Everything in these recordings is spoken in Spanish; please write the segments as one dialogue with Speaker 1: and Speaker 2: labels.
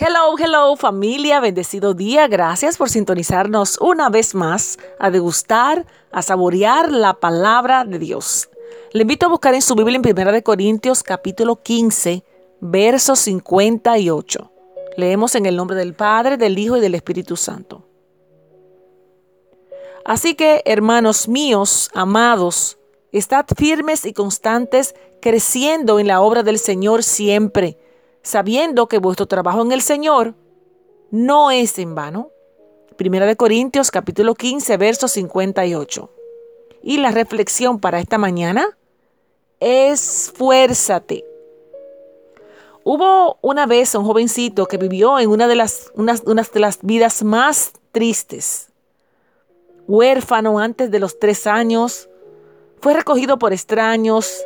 Speaker 1: Hello, hello familia, bendecido día. Gracias por sintonizarnos una vez más a degustar, a saborear la palabra de Dios. Le invito a buscar en su Biblia en 1 Corintios capítulo 15, verso 58. Leemos en el nombre del Padre, del Hijo y del Espíritu Santo. Así que, hermanos míos, amados, estad firmes y constantes, creciendo en la obra del Señor siempre sabiendo que vuestro trabajo en el Señor no es en vano. Primera de Corintios capítulo 15, verso 58. Y la reflexión para esta mañana, esfuérzate. Hubo una vez un jovencito que vivió en una de las, de las vidas más tristes. Huérfano antes de los tres años, fue recogido por extraños,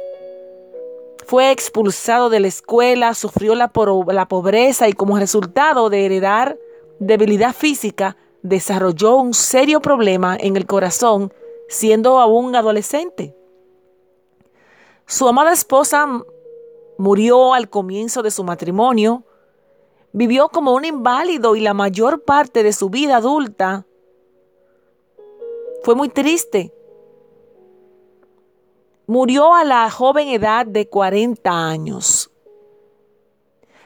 Speaker 1: fue expulsado de la escuela, sufrió la, la pobreza y como resultado de heredar debilidad física, desarrolló un serio problema en el corazón siendo aún adolescente. Su amada esposa murió al comienzo de su matrimonio, vivió como un inválido y la mayor parte de su vida adulta fue muy triste murió a la joven edad de 40 años.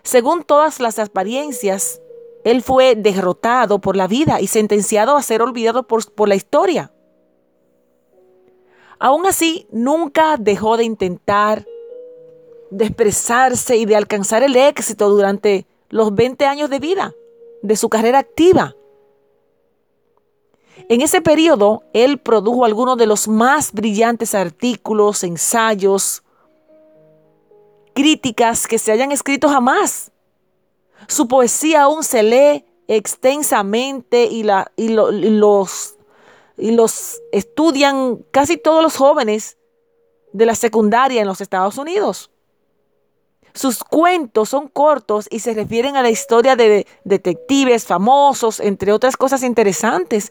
Speaker 1: Según todas las apariencias, él fue derrotado por la vida y sentenciado a ser olvidado por, por la historia. Aún así, nunca dejó de intentar, de expresarse y de alcanzar el éxito durante los 20 años de vida de su carrera activa. En ese periodo, él produjo algunos de los más brillantes artículos, ensayos, críticas que se hayan escrito jamás. Su poesía aún se lee extensamente y, la, y, los, y los estudian casi todos los jóvenes de la secundaria en los Estados Unidos. Sus cuentos son cortos y se refieren a la historia de detectives famosos, entre otras cosas interesantes.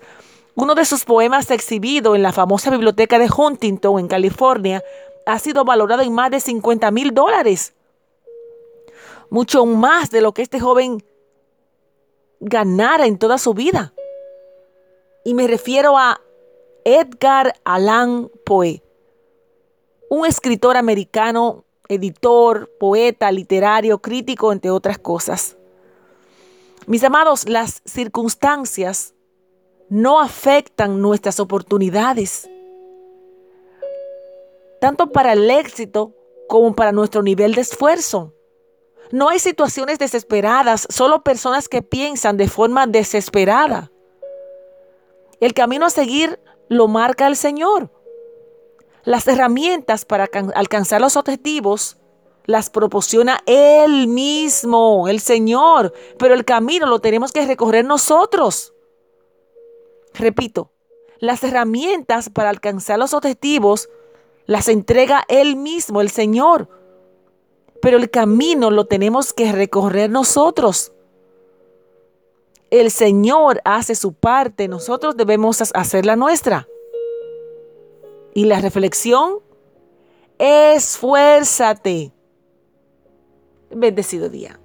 Speaker 1: Uno de sus poemas exhibido en la famosa biblioteca de Huntington, en California, ha sido valorado en más de 50 mil dólares. Mucho más de lo que este joven ganara en toda su vida. Y me refiero a Edgar Allan Poe, un escritor americano, editor, poeta, literario, crítico, entre otras cosas. Mis amados, las circunstancias no afectan nuestras oportunidades, tanto para el éxito como para nuestro nivel de esfuerzo. No hay situaciones desesperadas, solo personas que piensan de forma desesperada. El camino a seguir lo marca el Señor. Las herramientas para alcanzar los objetivos las proporciona Él mismo, el Señor, pero el camino lo tenemos que recorrer nosotros. Repito, las herramientas para alcanzar los objetivos las entrega Él mismo, el Señor. Pero el camino lo tenemos que recorrer nosotros. El Señor hace su parte, nosotros debemos hacer la nuestra. Y la reflexión, esfuérzate. Bendecido día.